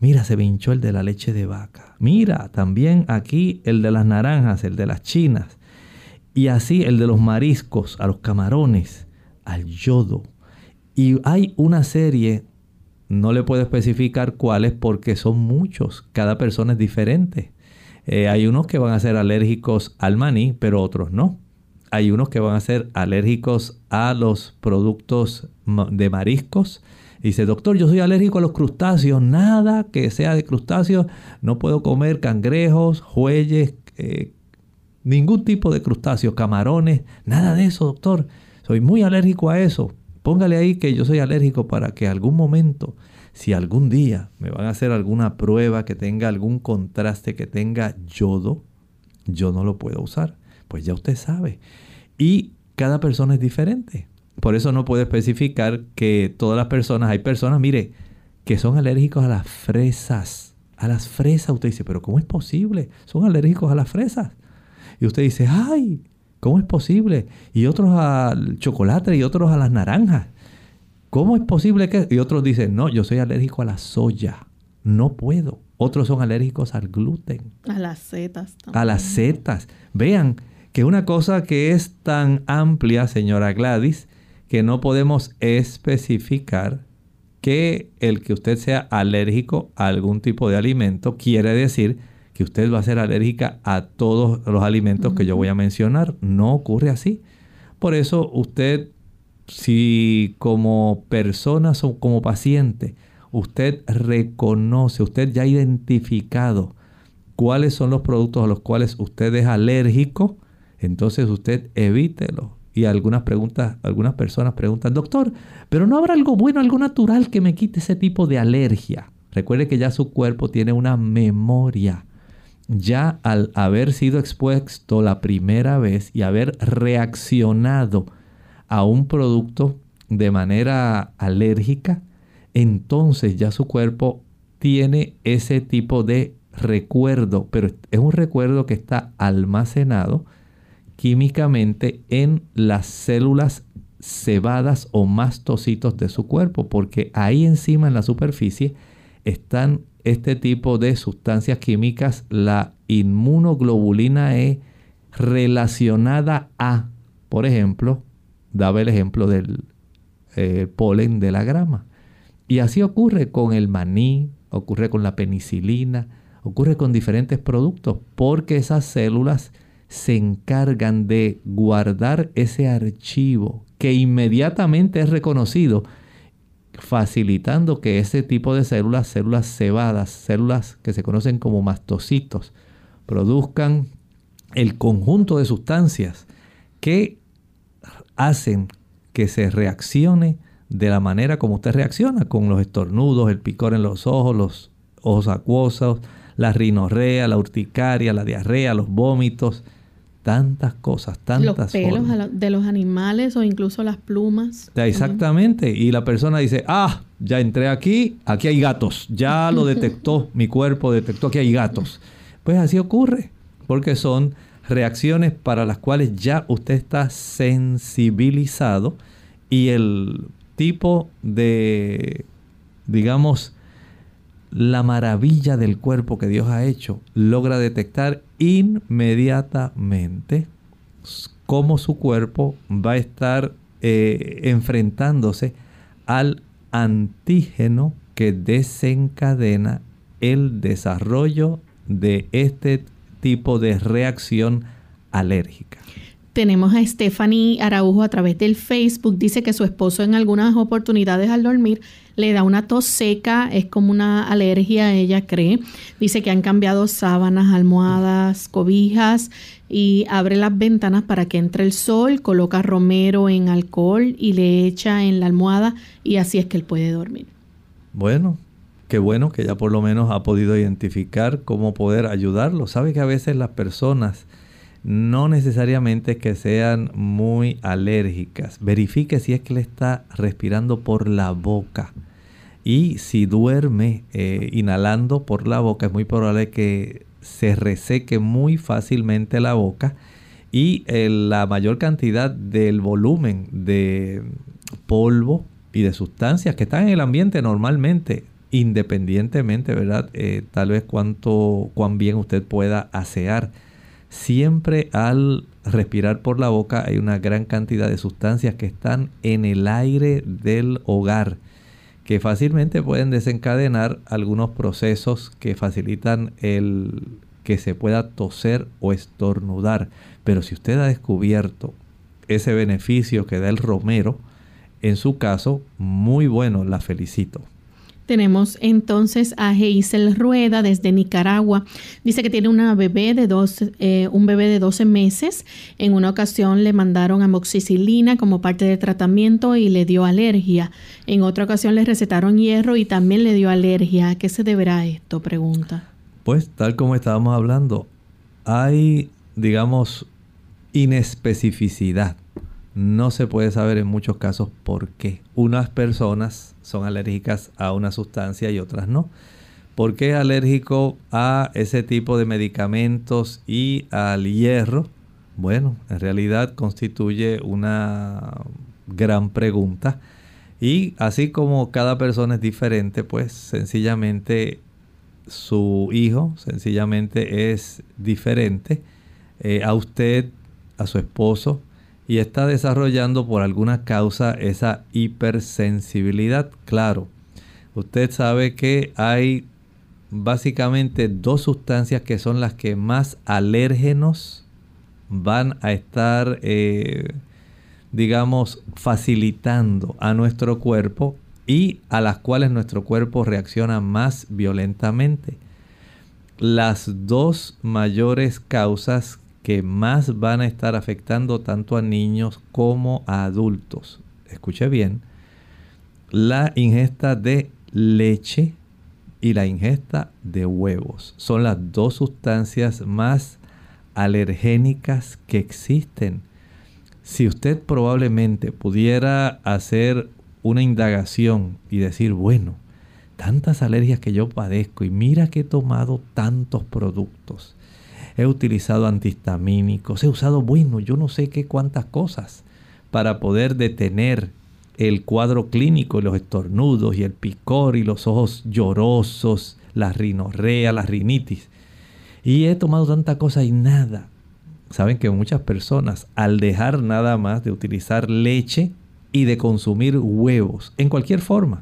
Mira, se me hinchó el de la leche de vaca. Mira, también aquí el de las naranjas, el de las chinas. Y así el de los mariscos, a los camarones, al yodo. Y hay una serie, no le puedo especificar cuáles porque son muchos. Cada persona es diferente. Eh, hay unos que van a ser alérgicos al maní, pero otros no hay unos que van a ser alérgicos a los productos de mariscos. Dice, doctor, yo soy alérgico a los crustáceos, nada que sea de crustáceos, no puedo comer cangrejos, jueyes, eh, ningún tipo de crustáceos, camarones, nada de eso, doctor. Soy muy alérgico a eso. Póngale ahí que yo soy alérgico para que algún momento, si algún día me van a hacer alguna prueba que tenga algún contraste, que tenga yodo, yo no lo puedo usar. Pues ya usted sabe. Y cada persona es diferente. Por eso no puedo especificar que todas las personas, hay personas, mire, que son alérgicos a las fresas. A las fresas, usted dice, pero ¿cómo es posible? Son alérgicos a las fresas. Y usted dice, ay, ¿cómo es posible? Y otros al chocolate y otros a las naranjas. ¿Cómo es posible que...? Y otros dicen, no, yo soy alérgico a la soya. No puedo. Otros son alérgicos al gluten. A las setas. También. A las setas. Vean, que una cosa que es tan amplia, señora Gladys, que no podemos especificar que el que usted sea alérgico a algún tipo de alimento quiere decir que usted va a ser alérgica a todos los alimentos que yo voy a mencionar. No ocurre así. Por eso usted, si como persona o como paciente, usted reconoce, usted ya ha identificado cuáles son los productos a los cuales usted es alérgico, entonces usted evítelo. Y algunas preguntas, algunas personas preguntan, doctor, pero no habrá algo bueno, algo natural que me quite ese tipo de alergia. Recuerde que ya su cuerpo tiene una memoria ya al haber sido expuesto la primera vez y haber reaccionado a un producto de manera alérgica, entonces ya su cuerpo tiene ese tipo de recuerdo, pero es un recuerdo que está almacenado químicamente en las células cebadas o mastocitos de su cuerpo, porque ahí encima en la superficie están este tipo de sustancias químicas, la inmunoglobulina E relacionada a, por ejemplo, daba el ejemplo del eh, polen de la grama. Y así ocurre con el maní, ocurre con la penicilina, ocurre con diferentes productos, porque esas células se encargan de guardar ese archivo que inmediatamente es reconocido, facilitando que ese tipo de células, células cebadas, células que se conocen como mastocitos, produzcan el conjunto de sustancias que hacen que se reaccione de la manera como usted reacciona, con los estornudos, el picor en los ojos, los ojos acuosos, la rinorrea, la urticaria, la diarrea, los vómitos, tantas cosas, tantas Los pelos de los animales o incluso las plumas. exactamente. Y la persona dice, ah, ya entré aquí, aquí hay gatos. Ya lo [LAUGHS] detectó, mi cuerpo detectó que hay gatos. Pues así ocurre, porque son reacciones para las cuales ya usted está sensibilizado y el tipo de, digamos, la maravilla del cuerpo que Dios ha hecho, logra detectar inmediatamente cómo su cuerpo va a estar eh, enfrentándose al antígeno que desencadena el desarrollo de este tipo de reacción alérgica. Tenemos a Stephanie Araujo a través del Facebook. Dice que su esposo en algunas oportunidades al dormir le da una tos seca, es como una alergia, ella cree. Dice que han cambiado sábanas, almohadas, cobijas y abre las ventanas para que entre el sol, coloca romero en alcohol y le echa en la almohada y así es que él puede dormir. Bueno, qué bueno que ya por lo menos ha podido identificar cómo poder ayudarlo. Sabe que a veces las personas no necesariamente que sean muy alérgicas. Verifique si es que le está respirando por la boca. Y si duerme eh, inhalando por la boca, es muy probable que se reseque muy fácilmente la boca y eh, la mayor cantidad del volumen de polvo y de sustancias que están en el ambiente normalmente, independientemente, ¿verdad? Eh, tal vez cuánto, cuán bien usted pueda asear Siempre al respirar por la boca hay una gran cantidad de sustancias que están en el aire del hogar que fácilmente pueden desencadenar algunos procesos que facilitan el que se pueda toser o estornudar. Pero si usted ha descubierto ese beneficio que da el romero, en su caso, muy bueno, la felicito. Tenemos entonces a Geisel Rueda desde Nicaragua. Dice que tiene una bebé de eh, un bebé de 12 meses. En una ocasión le mandaron amoxicilina como parte del tratamiento y le dio alergia. En otra ocasión le recetaron hierro y también le dio alergia. ¿A qué se deberá esto? Pregunta. Pues tal como estábamos hablando, hay, digamos, inespecificidad no se puede saber en muchos casos por qué. Unas personas son alérgicas a una sustancia y otras no. ¿Por qué alérgico a ese tipo de medicamentos y al hierro? Bueno, en realidad constituye una gran pregunta. Y así como cada persona es diferente, pues sencillamente su hijo sencillamente es diferente eh, a usted, a su esposo, y está desarrollando por alguna causa esa hipersensibilidad. Claro, usted sabe que hay básicamente dos sustancias que son las que más alérgenos van a estar, eh, digamos, facilitando a nuestro cuerpo y a las cuales nuestro cuerpo reacciona más violentamente. Las dos mayores causas que más van a estar afectando tanto a niños como a adultos. Escuche bien, la ingesta de leche y la ingesta de huevos. Son las dos sustancias más alergénicas que existen. Si usted probablemente pudiera hacer una indagación y decir, bueno, tantas alergias que yo padezco y mira que he tomado tantos productos. He utilizado antihistamínicos, he usado, bueno, yo no sé qué cuántas cosas para poder detener el cuadro clínico y los estornudos y el picor y los ojos llorosos, la rinorrea, la rinitis. Y he tomado tanta cosa y nada. Saben que muchas personas al dejar nada más de utilizar leche y de consumir huevos en cualquier forma,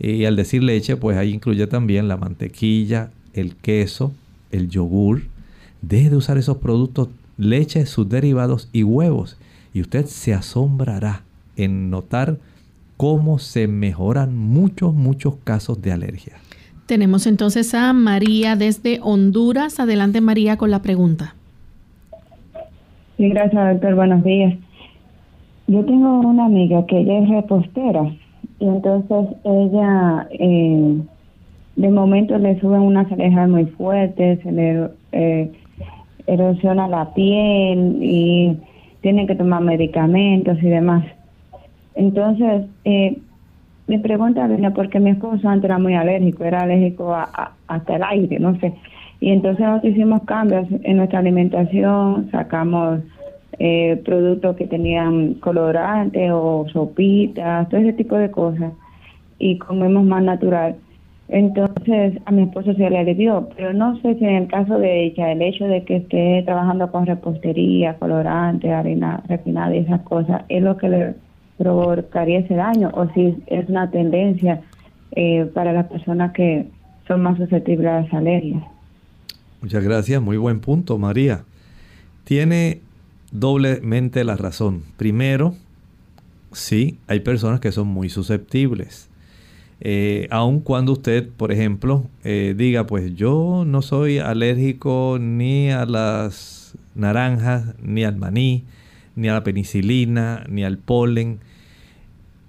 y al decir leche, pues ahí incluye también la mantequilla, el queso, el yogur. Deje de usar esos productos, leche, sus derivados y huevos. Y usted se asombrará en notar cómo se mejoran muchos, muchos casos de alergia. Tenemos entonces a María desde Honduras. Adelante María con la pregunta. Sí, gracias doctor. Buenos días. Yo tengo una amiga que ella es repostera y entonces ella eh, de momento le suben unas alergias muy fuertes, se le eh, erosiona la piel y tiene que tomar medicamentos y demás. Entonces, eh, mi pregunta viene porque mi esposo antes era muy alérgico, era alérgico a, hasta el aire, no sé. Y entonces nosotros hicimos cambios en nuestra alimentación, sacamos eh, productos que tenían colorantes o sopitas, todo ese tipo de cosas, y comemos más natural. Entonces a mi esposo se le dio, pero no sé si en el caso de ella, el hecho de que esté trabajando con repostería, colorante, harina refinada y esas cosas, es lo que le provocaría ese daño o si es una tendencia eh, para las personas que son más susceptibles a las alergias. Muchas gracias, muy buen punto, María. Tiene doblemente la razón. Primero, sí, hay personas que son muy susceptibles. Eh, aun cuando usted, por ejemplo, eh, diga, pues yo no soy alérgico ni a las naranjas, ni al maní, ni a la penicilina, ni al polen,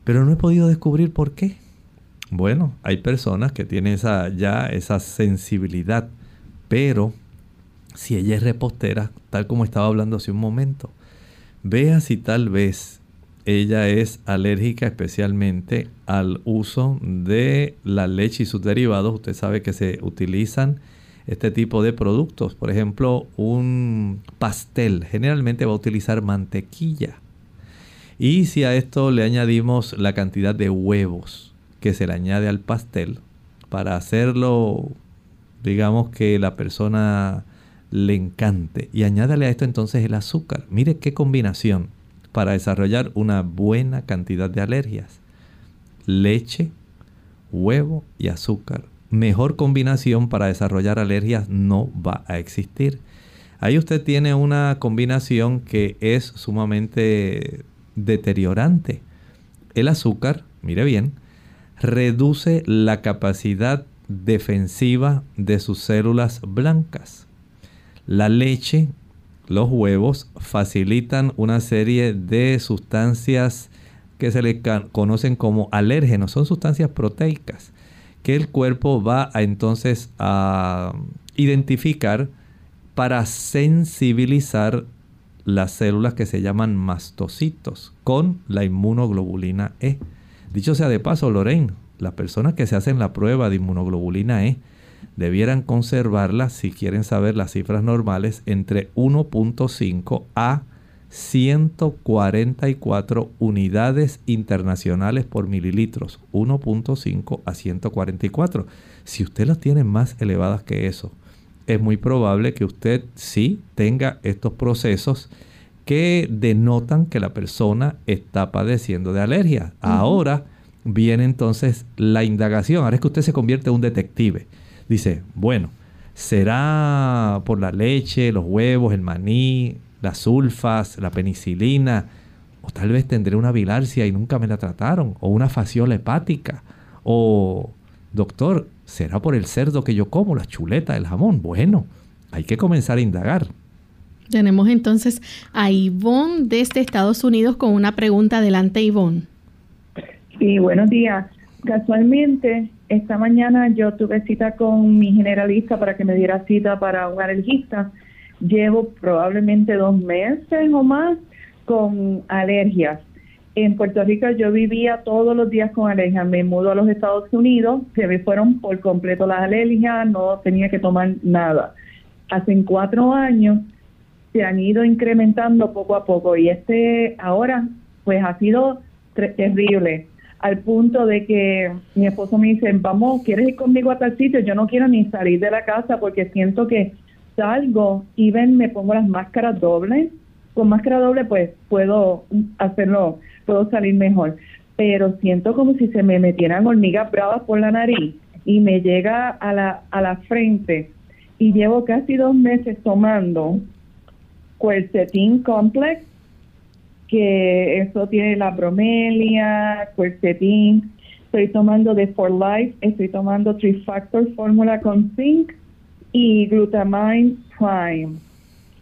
pero no he podido descubrir por qué. Bueno, hay personas que tienen esa, ya esa sensibilidad, pero si ella es repostera, tal como estaba hablando hace un momento, vea si tal vez ella es alérgica especialmente al uso de la leche y sus derivados. Usted sabe que se utilizan este tipo de productos. Por ejemplo, un pastel generalmente va a utilizar mantequilla. Y si a esto le añadimos la cantidad de huevos que se le añade al pastel, para hacerlo, digamos que la persona le encante. Y añádale a esto entonces el azúcar. Mire qué combinación para desarrollar una buena cantidad de alergias. Leche, huevo y azúcar. Mejor combinación para desarrollar alergias no va a existir. Ahí usted tiene una combinación que es sumamente deteriorante. El azúcar, mire bien, reduce la capacidad defensiva de sus células blancas. La leche, los huevos facilitan una serie de sustancias que se le conocen como alérgenos, son sustancias proteicas que el cuerpo va entonces a identificar para sensibilizar las células que se llaman mastocitos con la inmunoglobulina E. Dicho sea de paso, Lorraine, las personas que se hacen la prueba de inmunoglobulina E debieran conservarla, si quieren saber las cifras normales, entre 1.5 a 144 unidades internacionales por mililitros. 1.5 a 144. Si usted las tiene más elevadas que eso, es muy probable que usted sí tenga estos procesos que denotan que la persona está padeciendo de alergia. Ahora viene entonces la indagación. Ahora es que usted se convierte en un detective. Dice, bueno, ¿será por la leche, los huevos, el maní, las sulfas, la penicilina? O tal vez tendré una bilarcia y nunca me la trataron. O una fasciola hepática. O, doctor, ¿Será por el cerdo que yo como, la chuleta, el jamón? Bueno, hay que comenzar a indagar. Tenemos entonces a Ivonne desde Estados Unidos con una pregunta. Adelante, Ivonne. Sí, buenos días. Casualmente, esta mañana yo tuve cita con mi generalista para que me diera cita para un alergista. Llevo probablemente dos meses o más con alergias. En Puerto Rico yo vivía todos los días con alergias. Me mudo a los Estados Unidos, se me fueron por completo las alergias, no tenía que tomar nada. Hace cuatro años se han ido incrementando poco a poco y este ahora pues ha sido terrible al punto de que mi esposo me dice, vamos, ¿quieres ir conmigo a tal sitio? Yo no quiero ni salir de la casa porque siento que salgo y ven, me pongo las máscaras dobles. Con máscara doble pues puedo hacerlo, puedo salir mejor. Pero siento como si se me metieran hormigas bravas por la nariz y me llega a la, a la frente. Y llevo casi dos meses tomando Quercetin Complex que eso tiene la bromelia, quercetin. Estoy tomando de For Life, estoy tomando Trifactor fórmula con zinc y glutamine prime.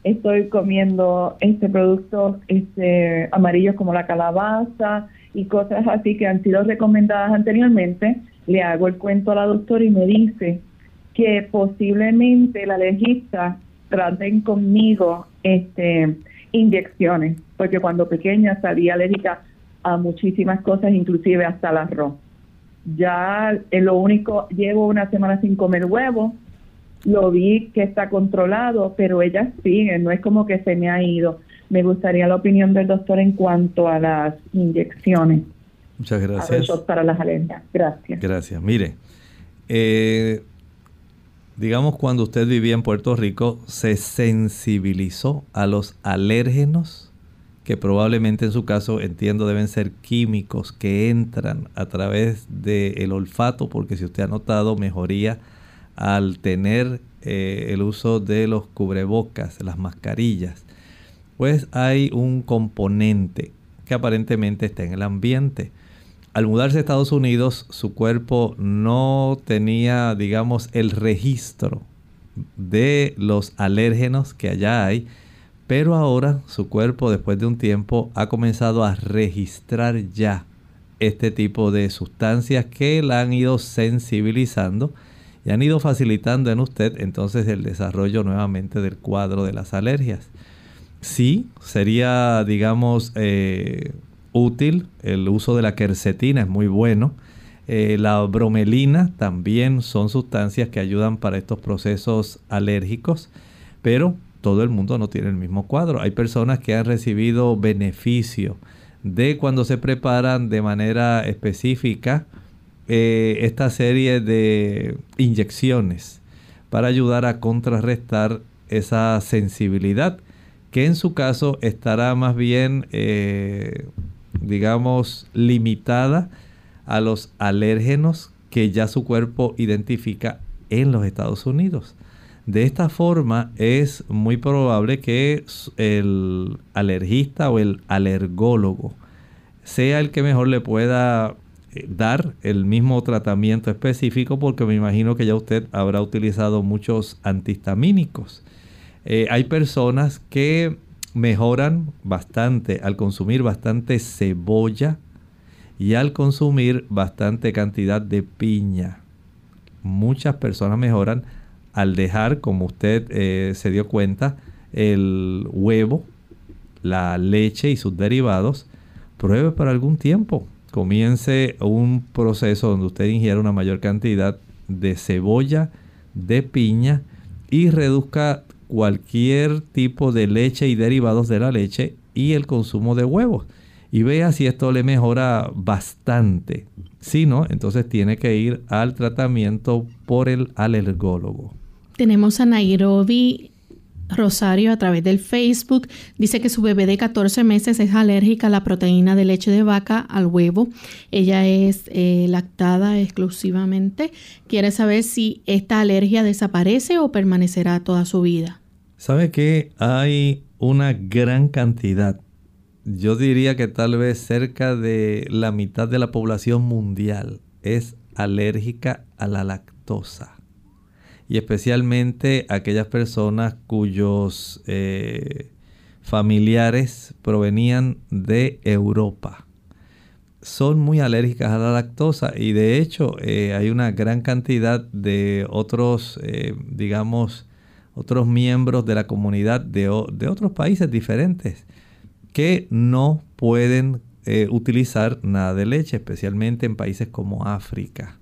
Estoy comiendo este producto este amarillos como la calabaza y cosas así que han sido recomendadas anteriormente. Le hago el cuento a la doctora y me dice que posiblemente la alergista traten conmigo este inyecciones, porque cuando pequeña salía alérgica a muchísimas cosas, inclusive hasta el arroz. Ya en lo único, llevo una semana sin comer huevo, lo vi que está controlado, pero ella sigue, no es como que se me ha ido. Me gustaría la opinión del doctor en cuanto a las inyecciones. Muchas gracias. para las alergias. Gracias. Gracias. Mire, eh, digamos cuando usted vivía en Puerto Rico, se sensibilizó a los alérgenos, que probablemente en su caso entiendo deben ser químicos que entran a través del olfato, porque si usted ha notado mejoría al tener eh, el uso de los cubrebocas, las mascarillas, pues hay un componente que aparentemente está en el ambiente al mudarse a Estados Unidos, su cuerpo no tenía, digamos, el registro de los alérgenos que allá hay, pero ahora su cuerpo, después de un tiempo, ha comenzado a registrar ya este tipo de sustancias que la han ido sensibilizando y han ido facilitando en usted entonces el desarrollo nuevamente del cuadro de las alergias. Sí, sería, digamos, eh, útil. El uso de la quercetina es muy bueno. Eh, la bromelina también son sustancias que ayudan para estos procesos alérgicos, pero todo el mundo no tiene el mismo cuadro. Hay personas que han recibido beneficio de cuando se preparan de manera específica eh, esta serie de inyecciones para ayudar a contrarrestar esa sensibilidad que en su caso estará más bien eh, digamos, limitada a los alérgenos que ya su cuerpo identifica en los Estados Unidos. De esta forma es muy probable que el alergista o el alergólogo sea el que mejor le pueda eh, dar el mismo tratamiento específico porque me imagino que ya usted habrá utilizado muchos antihistamínicos. Eh, hay personas que mejoran bastante al consumir bastante cebolla y al consumir bastante cantidad de piña. Muchas personas mejoran al dejar, como usted eh, se dio cuenta, el huevo, la leche y sus derivados. Pruebe por algún tiempo. Comience un proceso donde usted ingiera una mayor cantidad de cebolla, de piña y reduzca cualquier tipo de leche y derivados de la leche y el consumo de huevos. Y vea si esto le mejora bastante. Si no, entonces tiene que ir al tratamiento por el alergólogo. Tenemos a Nairobi Rosario a través del Facebook dice que su bebé de 14 meses es alérgica a la proteína de leche de vaca, al huevo. Ella es eh, lactada exclusivamente. Quiere saber si esta alergia desaparece o permanecerá toda su vida. ¿Sabe que hay una gran cantidad? Yo diría que tal vez cerca de la mitad de la población mundial es alérgica a la lactosa y especialmente aquellas personas cuyos eh, familiares provenían de Europa. son muy alérgicas a la lactosa y de hecho eh, hay una gran cantidad de otros, eh, digamos, otros miembros de la comunidad de, otros países diferentes que no pueden utilizar nada de leche, especialmente en países como África.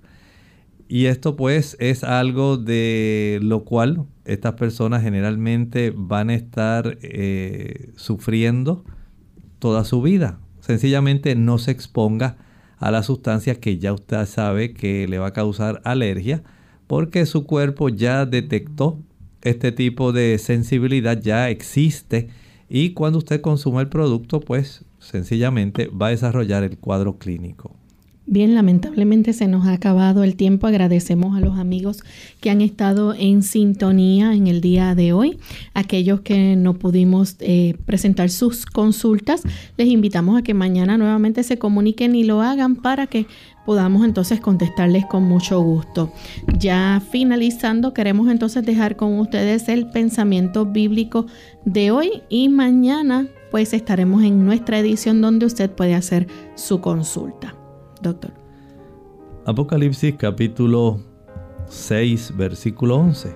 Y esto pues es algo de lo cual estas personas generalmente van a estar sufriendo toda su vida sencillamente no se exponga a la sustancia que ya usted sabe que le va a causar alergia porque su cuerpo ya detectó este tipo de sensibilidad, ya existe y cuando usted consume el producto pues sencillamente va a desarrollar el cuadro clínico. Bien, lamentablemente se nos ha acabado el tiempo. Agradecemos a los amigos que han estado en sintonía en el día de hoy. Aquellos que no pudimos eh, presentar sus consultas, les invitamos a que mañana nuevamente se comuniquen y lo hagan para que podamos entonces contestarles con mucho gusto. Ya finalizando, queremos entonces dejar con ustedes el pensamiento bíblico de hoy y mañana pues estaremos en nuestra edición donde usted puede hacer su consulta doctor. Apocalipsis capítulo 6, versículo 11.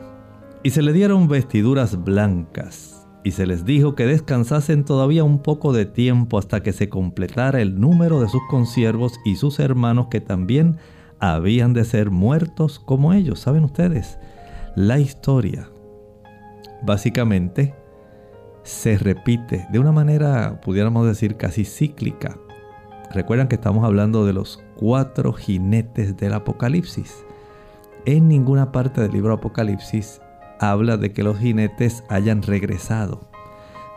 Y se le dieron vestiduras blancas, y se les dijo que descansasen todavía un poco de tiempo hasta que se completara el número de sus consiervos y sus hermanos que también habían de ser muertos como ellos. ¿Saben ustedes? La historia básicamente se repite de una manera, pudiéramos decir, casi cíclica Recuerdan que estamos hablando de los cuatro jinetes del Apocalipsis. En ninguna parte del libro Apocalipsis habla de que los jinetes hayan regresado.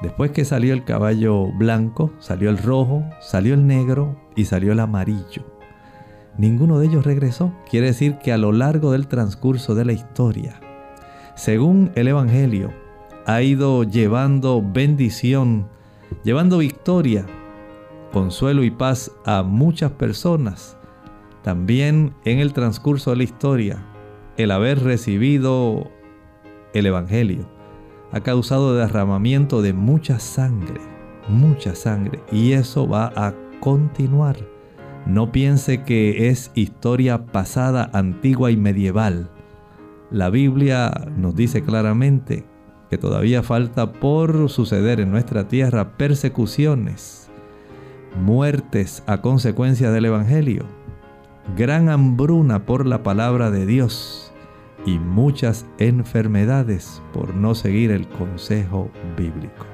Después que salió el caballo blanco, salió el rojo, salió el negro y salió el amarillo. Ninguno de ellos regresó. Quiere decir que a lo largo del transcurso de la historia, según el Evangelio, ha ido llevando bendición, llevando victoria consuelo y paz a muchas personas. También en el transcurso de la historia, el haber recibido el Evangelio ha causado derramamiento de mucha sangre, mucha sangre, y eso va a continuar. No piense que es historia pasada, antigua y medieval. La Biblia nos dice claramente que todavía falta por suceder en nuestra tierra persecuciones, muertes a consecuencia del Evangelio, gran hambruna por la palabra de Dios y muchas enfermedades por no seguir el consejo bíblico.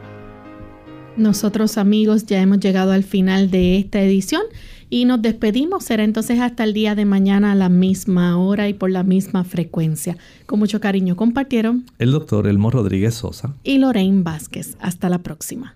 Nosotros amigos ya hemos llegado al final de esta edición y nos despedimos. Será entonces hasta el día de mañana a la misma hora y por la misma frecuencia. Con mucho cariño compartieron el doctor Elmo Rodríguez Sosa y Lorraine Vázquez. Hasta la próxima.